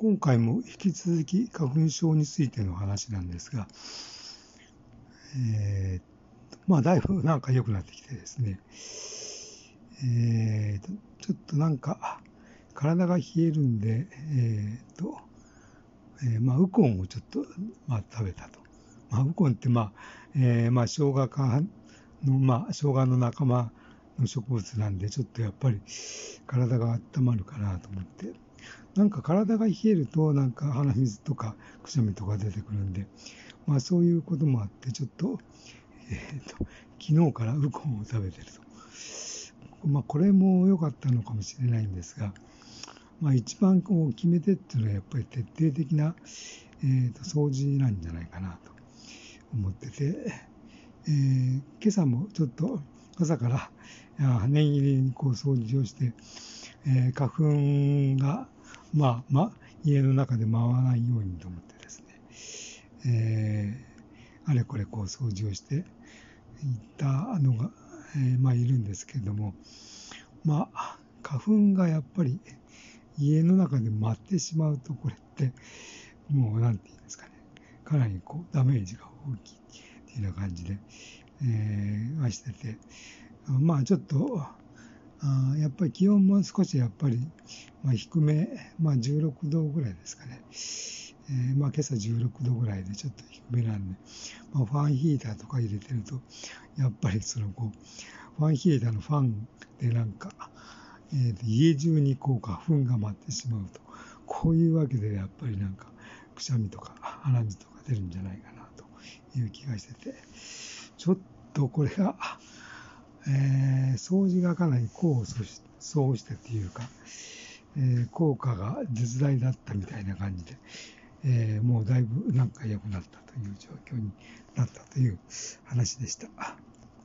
今回も引き続き花粉症についての話なんですが、えー、まあだいぶなんか良くなってきてですね、えー、ちょっとなんか体が冷えるんで、えー、と、えー、まあウコンをちょっと、まあ、食べたと。まあウコンってまあ、えー、まあ生姜かの、まあ生姜の仲間の植物なんで、ちょっとやっぱり体が温まるかなと思って、なんか体が冷えると、なんか鼻水とかくしゃみとか出てくるんで、まあそういうこともあって、ちょっと、えっ、ー、と、昨日からウコンを食べてると。まあこれも良かったのかもしれないんですが、まあ一番こう決め手っていうのはやっぱり徹底的な、えー、と掃除なんじゃないかなと思ってて、えー、今朝もちょっと朝から念入りにこう掃除をして、えー、花粉がまあ、ま、家の中で回らないようにと思ってですね、えー、あれこれこう掃除をしていったのが、えー、まあいるんですけれども、まあ、花粉がやっぱり家の中で舞ってしまうと、これって、もうなんて言うんですかね、かなりこうダメージが大きいっていうような感じで、えー、はしてて、まあちょっと、あやっぱり気温も少しやっぱり、まあ、低め、まあ、16度ぐらいですかね。えー、まあ今朝16度ぐらいでちょっと低めなんで、まあ、ファンヒーターとか入れてると、やっぱりそのこう、ファンヒーターのファンでなんか、えー、家中にこう花粉が舞ってしまうと、こういうわけでやっぱりなんか、くしゃみとか鼻水とか出るんじゃないかなという気がしてて、ちょっとこれが、えー、掃除がかなり功を奏してというか、えー、効果が絶大だったみたいな感じで、えー、もうだいぶなんか良くなったという状況になったという話でした。